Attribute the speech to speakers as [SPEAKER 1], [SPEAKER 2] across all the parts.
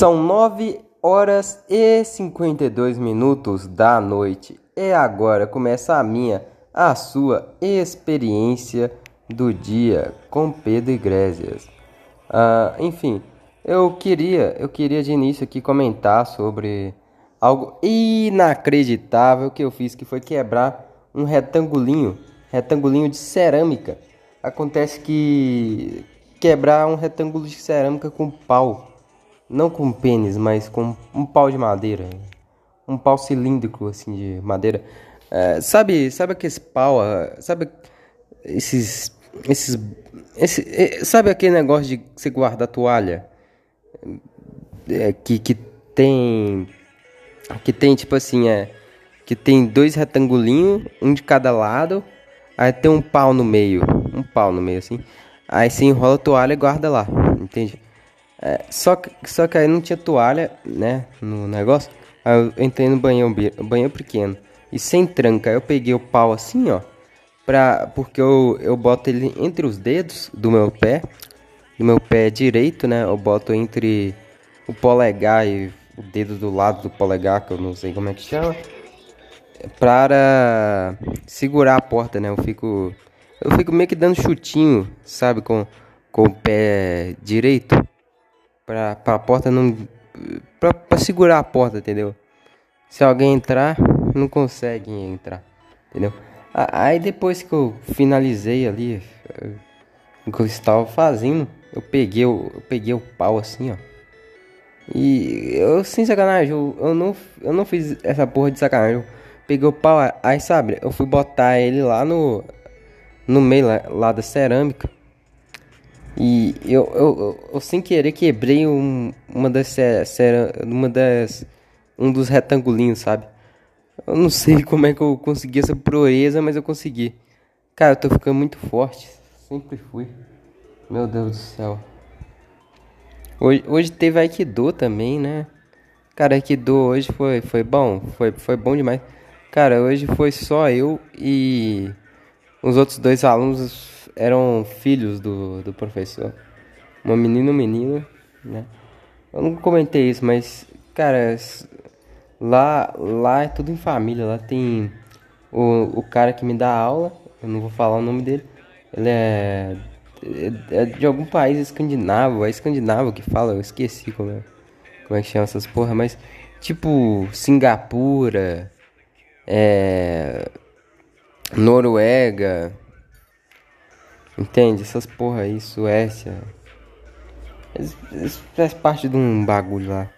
[SPEAKER 1] São 9 horas e 52 minutos da noite. E agora começa a minha, a sua experiência do dia com Pedro Iglesias. Ah, enfim, eu queria, eu queria de início aqui comentar sobre algo inacreditável que eu fiz, que foi quebrar um retangulinho, retangulinho de cerâmica. Acontece que quebrar um retângulo de cerâmica com pau não com pênis, mas com um pau de madeira. Um pau cilíndrico, assim, de madeira. É, sabe, sabe aqueles pau, é, sabe esses, esses, esse, sabe aquele negócio de você guardar toalha? É, que, que tem, que tem tipo assim, é, que tem dois retangulinhos, um de cada lado, aí tem um pau no meio, um pau no meio assim, aí você enrola a toalha e guarda lá, entende? É, só, que, só que aí não tinha toalha, né, no negócio. Aí eu entrei no banheiro, banheiro pequeno. E sem tranca, eu peguei o pau assim, ó. Pra, porque eu, eu boto ele entre os dedos do meu pé. Do meu pé direito, né? Eu boto entre o polegar e o dedo do lado do polegar, que eu não sei como é que chama. Para segurar a porta, né? Eu fico. Eu fico meio que dando chutinho, sabe? Com, com o pé direito pra, pra porta não. Pra, pra segurar a porta, entendeu? Se alguém entrar, não consegue entrar, entendeu? Aí depois que eu finalizei ali o que eu estava fazendo, eu peguei, o, eu peguei o pau assim, ó. E eu, sem sacanagem, eu, eu, não, eu não fiz essa porra de sacanagem. Eu peguei o pau, aí sabe, eu fui botar ele lá no, no meio lá, lá da cerâmica. E eu, eu, eu, eu, sem querer quebrei um, uma das uma das um dos retangulinhos, sabe? Eu não sei como é que eu consegui essa proeza, mas eu consegui. Cara, eu tô ficando muito forte, sempre fui. Meu Deus do céu. Hoje, hoje teve Aikido também, né? Cara, Aikido hoje foi, foi bom, foi, foi bom demais. Cara, hoje foi só eu e os outros dois alunos eram filhos do, do professor. Uma menina e um menino, né? Eu não comentei isso, mas, cara, lá, lá é tudo em família. Lá tem o, o cara que me dá aula, eu não vou falar o nome dele. Ele é, é, é de algum país escandinavo, é escandinavo que fala, eu esqueci como é, como é que chama essas porra, mas tipo Singapura, é, Noruega, Entende? Essas porra aí, Suécia. Isso faz parte de um bagulho lá.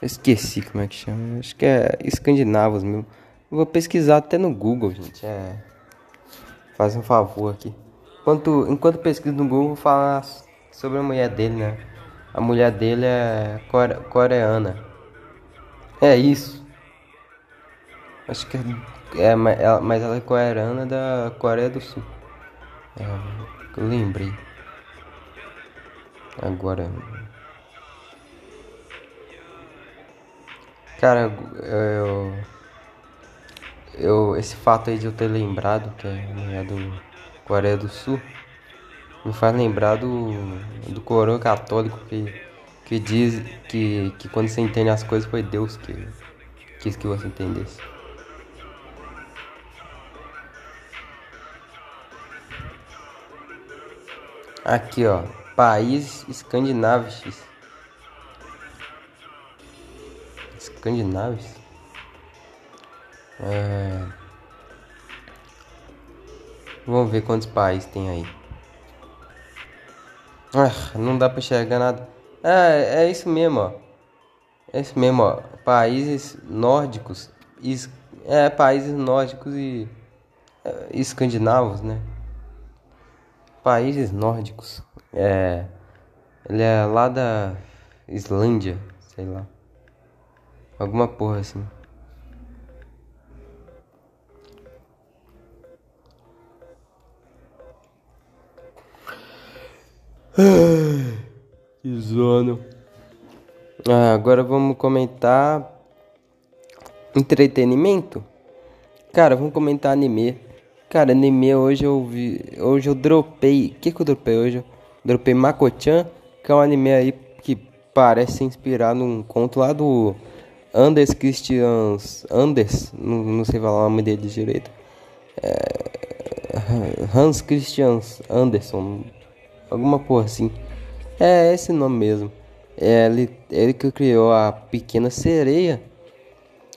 [SPEAKER 1] Eu esqueci como é que chama. Acho que é escandinavos mesmo. vou pesquisar até no Google, gente. É. Faz um favor aqui. Enquanto, enquanto pesquiso no Google, vou falar sobre a mulher dele, né? A mulher dele é core, coreana. É isso. Acho que é, é mas ela é coreana da Coreia do Sul. Eu lembrei. Agora. Cara, eu. Eu. Esse fato aí de eu ter lembrado que é do Coreia do Sul me faz lembrar do, do coroa católico que, que diz que, que quando você entende as coisas foi Deus que quis que você entendesse. Aqui, ó. País escandinavos. Escandinavos? É... Vamos ver quantos países tem aí. Ah, não dá pra enxergar nada. É, é isso mesmo, ó. É isso mesmo, ó. Países nórdicos. É, países nórdicos e. É, escandinavos, né? Países nórdicos. É, ele é lá da Islândia, sei lá. Alguma porra assim. Que zona. Ah, agora vamos comentar entretenimento. Cara, vamos comentar anime. Cara, anime hoje eu vi. Hoje eu dropei. O que, que eu dropei hoje? Eu dropei Mako-chan, que é um anime aí que parece ser inspirado num conto lá do Anders Christians. Anders, não, não sei falar o nome dele direito. É, Hans Christian Anderson, alguma porra assim. É esse nome mesmo. É ele, ele que criou a Pequena Sereia,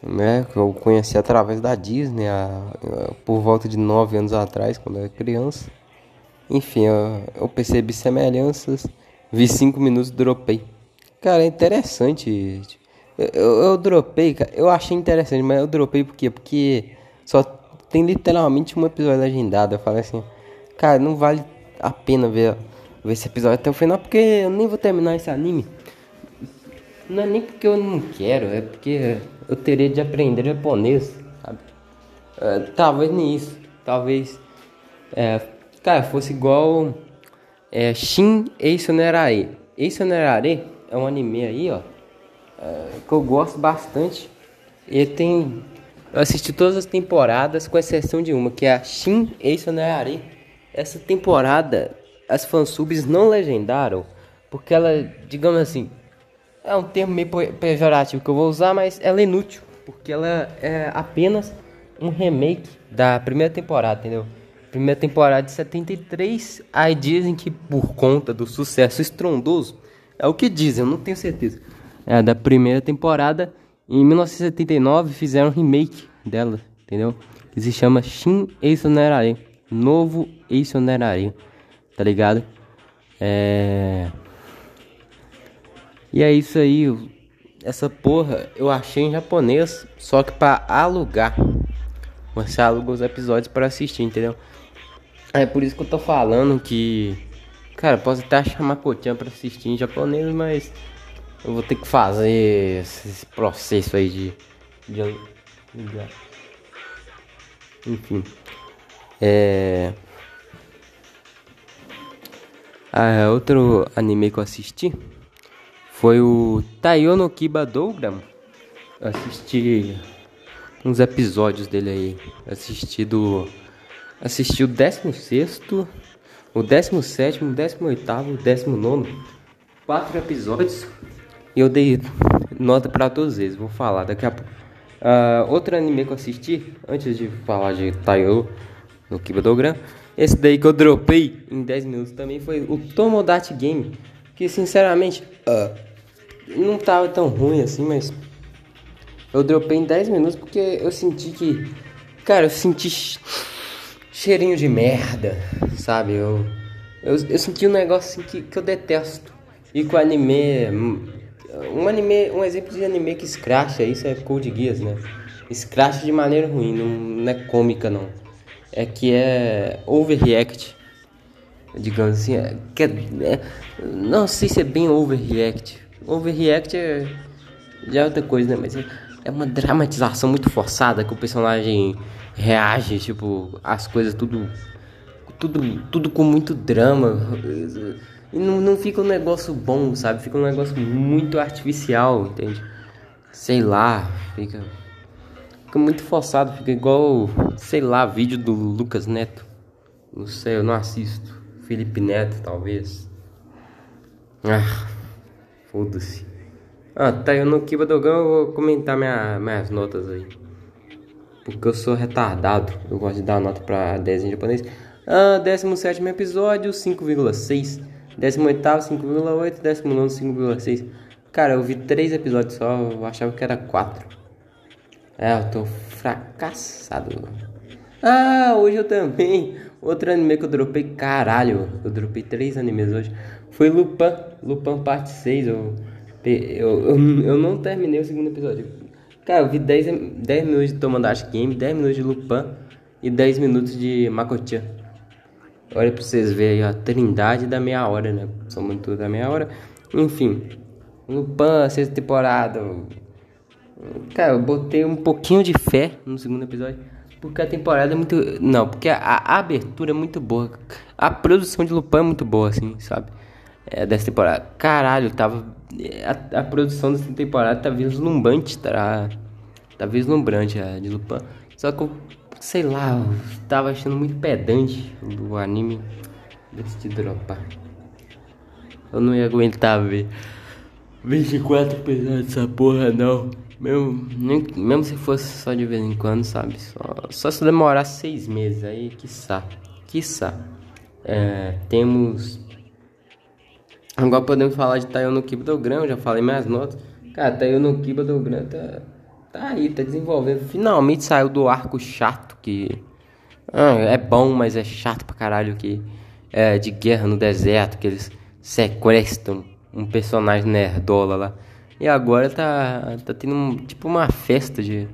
[SPEAKER 1] né? Que eu conheci através da Disney a, a, por volta de 9 anos atrás, quando eu era criança. Enfim, eu, eu percebi semelhanças, vi 5 minutos e dropei. Cara, é interessante. Eu, eu, eu dropei, cara, eu achei interessante, mas eu dropei por quê? Porque só tem literalmente um episódio legendado. Eu falei assim, cara, não vale a pena ver, ver esse episódio até o final, porque eu nem vou terminar esse anime. Não é nem porque eu não quero, é porque eu teria de aprender japonês, sabe? É, talvez nem isso. Talvez, é, cara, fosse igual é, Shin Eisonerae. Eisonerae é um anime aí, ó, é, que eu gosto bastante. Ele tem... Eu assisti todas as temporadas, com exceção de uma, que é a Shin Eisonerae. Essa temporada, as fansubs não legendaram, porque ela, digamos assim, é um termo meio pejorativo que eu vou usar, mas ela é inútil, porque ela é apenas um remake da primeira temporada, entendeu? Primeira temporada de 73, aí dizem que por conta do sucesso estrondoso, é o que dizem, eu não tenho certeza. É da primeira temporada, em 1979 fizeram um remake dela, entendeu? Que se chama Shin Eisonerae, novo Eisonerae, tá ligado? É e é isso aí. Essa porra eu achei em japonês, só que para alugar. Você aluga os episódios para assistir, entendeu? É por isso que eu tô falando que. Cara, posso até achar Makotian pra assistir em japonês, mas eu vou ter que fazer esse processo aí de. de. Enfim. É. Ah, outro anime que eu assisti foi o Tayono Kiba Dougram. Assisti uns episódios dele aí. Assisti do. Assisti o 16, o 17, o 18, o 19. Quatro episódios. E eu dei nota para todos eles. Vou falar daqui a pouco. Uh, outro anime que eu assisti, antes de falar de Tayo no Kiba Dougram, esse daí que eu dropei em 10 minutos também foi o Tomodachi Game. Que sinceramente, uh, não tava tão ruim assim, mas eu dropei em 10 minutos porque eu senti que. Cara, eu senti cheirinho de merda, sabe? Eu, eu, eu senti um negócio assim que, que eu detesto. E com anime. Um anime. Um exemplo de anime que escracha isso é Code Geass, né? Escracha de maneira ruim, não, não é cômica não. É que é overreact. Digamos assim, é, é, é, não sei se é bem overreact Overreact é, já é outra coisa, né? Mas é, é uma dramatização muito forçada que o personagem reage, tipo, as coisas tudo. Tudo, tudo com muito drama. E não, não fica um negócio bom, sabe? Fica um negócio muito artificial, entende? Sei lá, fica. Fica muito forçado, fica igual, sei lá, vídeo do Lucas Neto. Não sei, eu não assisto. Felipe Neto, talvez. Ah. Foda-se. Ah, tá, eu no Kiba Dogão eu vou comentar minha, minhas notas aí. Porque eu sou retardado. Eu gosto de dar nota pra desenho japonês. Ah, 17 episódio, 5,6. 18, 5,8. 19, 5,6. Cara, eu vi 3 episódios só. Eu achava que era 4. É, eu tô fracassado. Ah, hoje eu também. Outro anime que eu dropei, caralho. Eu dropei 3 animes hoje foi Lupin, Lupin parte 6. Eu, eu, eu, eu não terminei o segundo episódio. Cara, eu vi 10, 10 minutos de Tomodachi Game, 10 minutos de Lupin e 10 minutos de Makotian. Olha pra vocês verem a trindade da meia hora, né? São muito da meia hora. Enfim, Lupin, sexta temporada. Cara, eu botei um pouquinho de fé no segundo episódio. Porque a temporada é muito. Não, porque a, a abertura é muito boa. A produção de Lupin é muito boa, assim, sabe? é, dessa temporada. Caralho, tava. A, a, produção dessa temporada tá vislumbrante, tá? Tá vislumbrante a de Lupin. Só que eu, sei lá, eu tava achando muito pedante do anime. Decidi dropar. Eu não ia aguentar ver. 24 episódios dessa porra não. Mesmo, nem, mesmo se fosse só de vez em quando, sabe? Só, só se demorar seis meses aí, quiçá. Quiçá. É, temos. Agora podemos falar de Tayo no Kiba do Grão, já falei minhas notas. Cara, Tayo no Kiba do Grão tá, tá aí, tá desenvolvendo. Finalmente saiu do arco chato que. Ah, é bom, mas é chato pra caralho que. É de guerra no deserto, que eles sequestram um personagem nerdola lá. E agora tá, tá tendo um, tipo uma festa de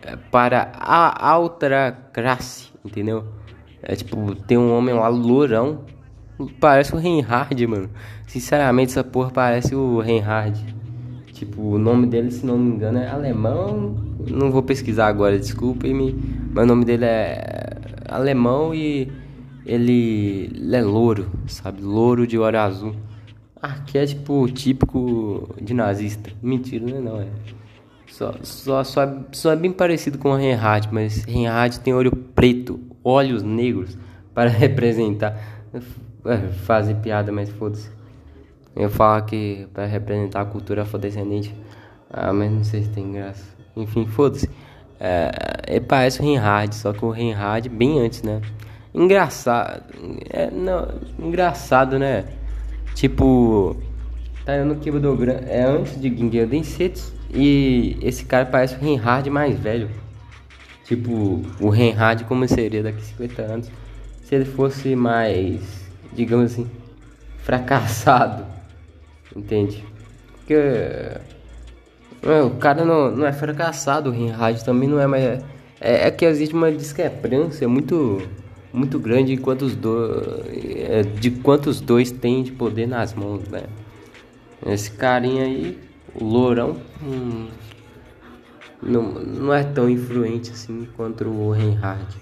[SPEAKER 1] é, para a outra classe, entendeu? É tipo, tem um homem lá lourão, parece o Reinhard, mano. Sinceramente, essa porra parece o Reinhard. Tipo, o nome dele, se não me engano, é alemão. Não vou pesquisar agora, desculpe-me. Mas o nome dele é alemão e ele, ele é louro, sabe? Louro de olho azul. Arquétipo típico de nazista. Mentira, não é não, é. Só, só, só, é, só é bem parecido com o Reinhardt, mas Reinhardt tem olho preto, olhos negros para representar. É, fazer piada, mas foda-se. Eu falo que para representar a cultura afrodescendente. Ah, mas não sei se tem graça. Enfim, foda-se. É, ele parece o Reinhardt, só que o Reinhardt bem antes, né? Engraçado. É, não, engraçado, né? Tipo, tá no Kiba do Gran é antes de Gingham Densetsu e esse cara parece o Reinhard mais velho. Tipo, o Reinhard como seria daqui a 50 anos se ele fosse mais, digamos assim, fracassado. Entende? Porque é, o cara não, não é fracassado, o Reinhard também não é, mas é, é, é que existe uma discrepância muito muito grande dois é, de quantos dois têm de poder nas mãos, né? Esse carinha aí, o Lourão, hum, não, não é tão influente assim quanto o Reinhardt,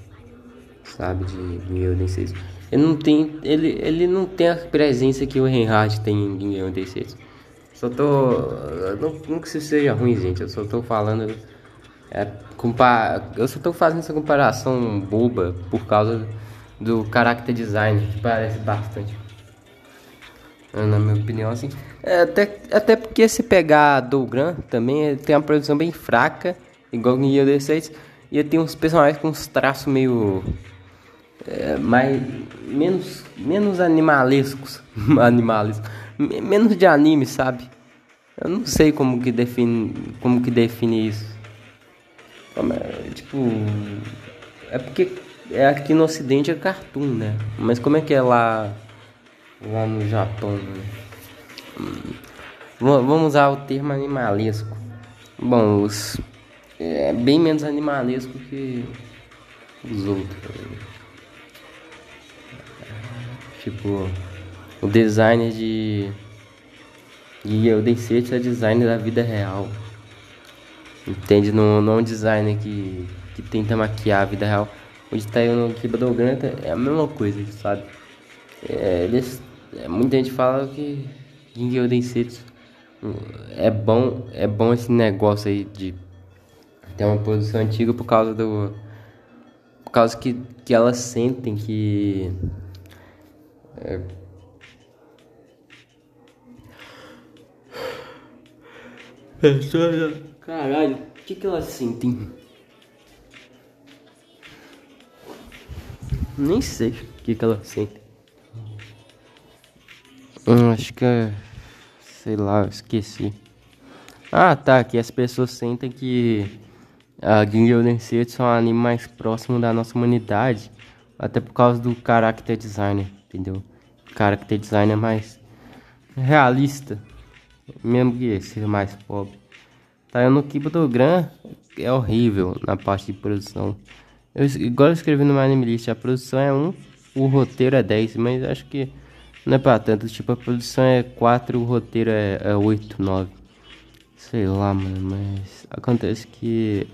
[SPEAKER 1] sabe, de Guilherme 6. Ele não tem, ele, ele não tem a presença que o Reinhardt tem em Guilherme 6. Só tô, não, não que isso seja ruim, gente, eu só tô falando é, compar, eu só tô fazendo essa comparação boba por causa do character design, que parece bastante. Na minha opinião, assim. É, até, até porque se pegar Dougran também, tem uma produção bem fraca, igual no Year D6, e tem uns personagens com uns traços meio. É, mais. menos. menos animalescos. animalescos. menos de anime, sabe? Eu não sei como que define. como que define isso. Tipo. É porque é aqui no ocidente é cartoon, né? Mas como é que é lá lá no Japão? Né? Hum, vamos usar o termo animalesco. Bom, os é bem menos animalesco que os outros. Tipo, o design de e o Densetsu é design da vida real. Entende? Não, não é um design que, que tenta maquiar a vida real. Tá no Kiba do Granta é a mesma coisa, sabe? É, eles, é, muita gente fala que Gingy Densetsu é bom, é bom esse negócio aí de ter uma produção antiga por causa do por causa que, que elas sentem que é, Caralho, o que, que elas sentem? Nem sei o que, que ela sente. Hum, acho que é. Sei lá, esqueci. Ah, tá. Que as pessoas sentem que a Gingham Densetsu é um anime mais próximo da nossa humanidade. Até por causa do character design, entendeu? O character design é mais realista. Mesmo que seja mais pobre. Tá, no Kiba do Gran é horrível na parte de produção. Eu, igual eu escrevi no My List, a produção é 1, o roteiro é 10, mas acho que não é pra tanto. Tipo, a produção é 4, o roteiro é, é 8, 9. Sei lá, mano, mas acontece que.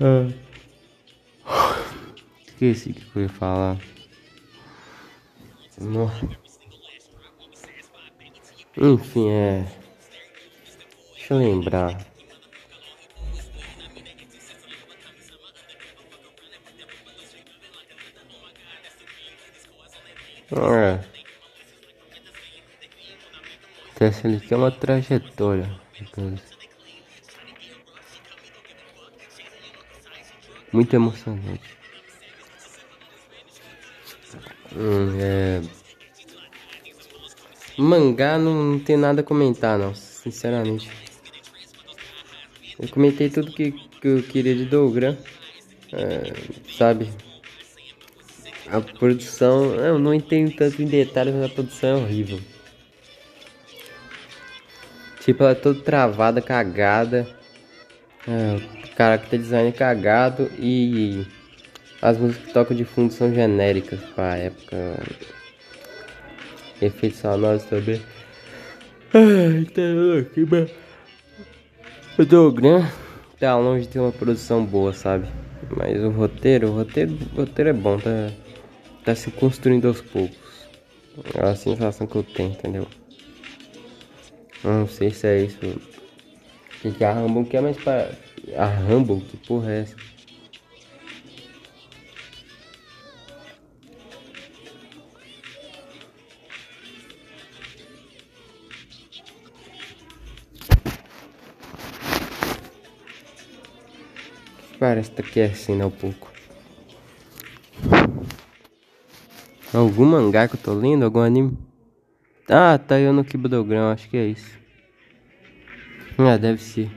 [SPEAKER 1] Ah. Esqueci o que eu ia falar. Nossa. Enfim, é. Deixa eu lembrar. É. TSLQ é uma trajetória. Muito emocionante. Hum, é... Mangá não, não tem nada a comentar, não, sinceramente. Eu comentei tudo que, que eu queria de Dogram, é, sabe? A produção, eu não entendo tanto em detalhes, mas a produção é horrível. Tipo, ela é toda travada, cagada. É, character design é cagado e as músicas que tocam de fundo são genéricas pra época. Efeitos sonoros também. Ai, tá louco, mano. O Dogram tá longe de ter uma produção boa, sabe? Mas o roteiro, o roteiro, o roteiro é bom, tá, tá se construindo aos poucos. É a sensação que eu tenho, entendeu? Não sei se é isso. Que, que a Rumble quer, mas pra. A Rumble, que porra é essa? Parece que é assim, né? Um pouco. Algum mangá que eu tô lendo? Algum anime? Ah, tá eu no Kibudogrão, acho que é isso. Ah, deve ser.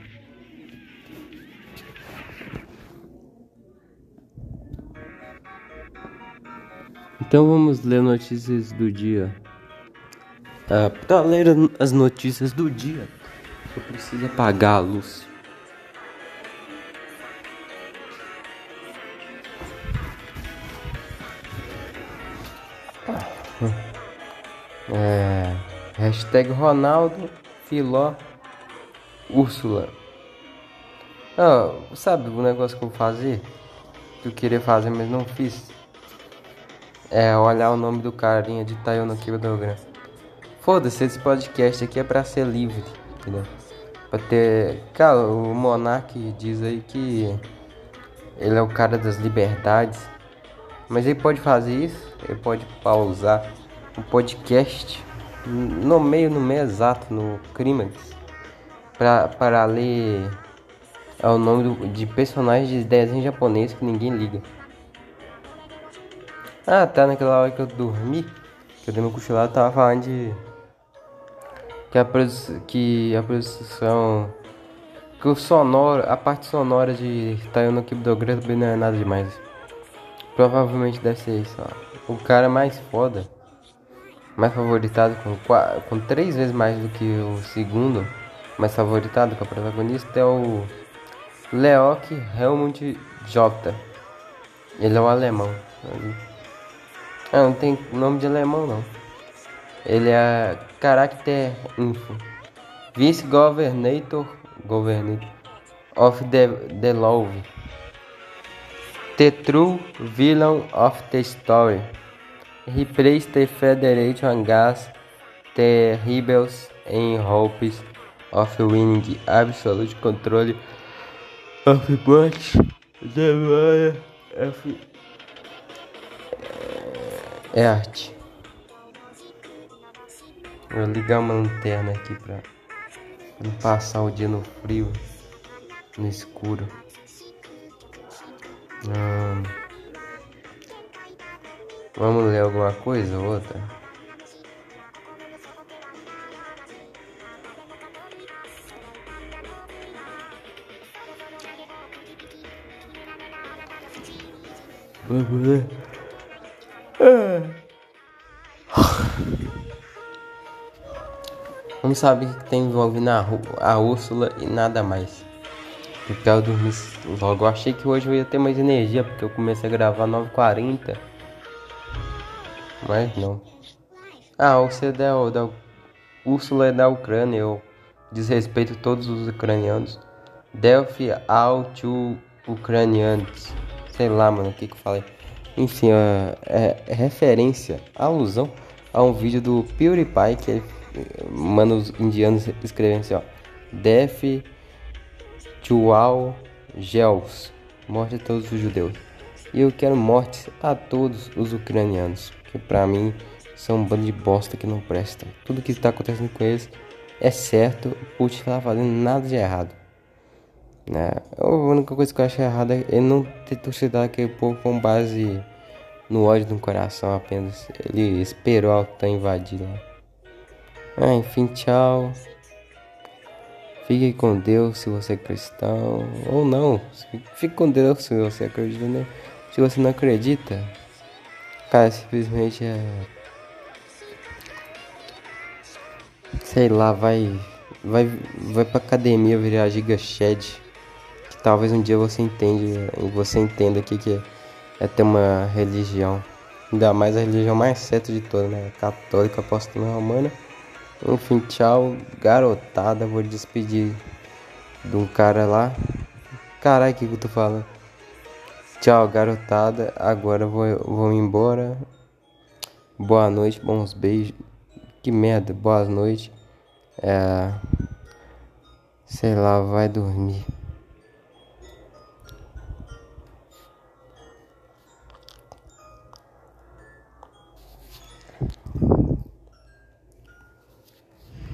[SPEAKER 1] Então vamos ler notícias do dia. Ah, pra ler as notícias do dia, eu preciso apagar a luz. Hashtag Ronaldo Filó Úrsula. Oh, sabe o negócio que eu vou fazer? Que eu queria fazer, mas não fiz. É olhar o nome do carinha de aqui do Foda-se, esse podcast aqui é pra ser livre, entendeu? Pra ter. Cara, o Monark diz aí que ele é o cara das liberdades. Mas ele pode fazer isso, ele pode pausar o podcast no meio, no meio exato, no clímax, para, ler é o nome do, de personagens de desenho japonês que ninguém liga. Ah, tá naquela hora que eu dormi, que eu dei meu cochilado, tava falando de que a, que a produção que o sonoro, a parte sonora de Tayano Kibudogura também não é nada demais. Provavelmente deve ser isso, ó. O cara mais foda, mais favoritado com, com três vezes mais do que o segundo, mais favoritado com a protagonista é o Leok Helmut J. Ele é o alemão. Ah, não tem nome de alemão não. Ele é Character Info. Vice-Governator Governor of the, the Love. The True Villain of the Story. Replace the Federation Gas the Rebels in hopes of winning absolute control of much the of é arte. Vou ligar uma lanterna aqui pra não passar o dia no frio, no escuro. Hum. Vamos ler alguma coisa ou outra? Vamos ler. Vamos saber o que tem envolvendo a, a Úrsula e nada mais. Porque eu dormi logo. Eu achei que hoje eu ia ter mais energia, porque eu comecei a gravar 9h40. Mas não. Ah, você é da, da Úrsula é da Ucrânia. Eu desrespeito todos os ucranianos. Delphi to ucranianos. Sei lá, mano, o que que eu falei. Enfim, é, é, referência, alusão a um vídeo do PewDiePie que ele manda os indianos escrevendo assim, ó. Death Chual Gels. Morte a todos os judeus. E eu quero morte a todos os ucranianos. Que pra mim são um bando de bosta que não presta. Tudo que está acontecendo com eles é certo, o Putin tá fazendo nada de errado. Né? A única coisa que eu acho errada é ele não ter torcido aquele povo com base no ódio do coração apenas. Ele esperou a OTAN invadir lá. Ah, enfim, tchau. Fique com Deus se você é cristão. Ou não. Fique com Deus se você acredita. Né? Se você não acredita, cara, simplesmente é. Sei lá, vai. Vai, vai pra academia virar Giga Shed. Que talvez um dia você entende. Você entenda que, que é ter uma religião. Ainda mais a religião mais certa de todas, né? Católica, apóstola romana. Enfim, tchau, garotada. Vou despedir de um cara lá. Caralho, o que, que eu tô falando? Tchau, garotada. Agora vou, vou embora. Boa noite, bons beijos. Que merda, boa noite. É. Sei lá, vai dormir.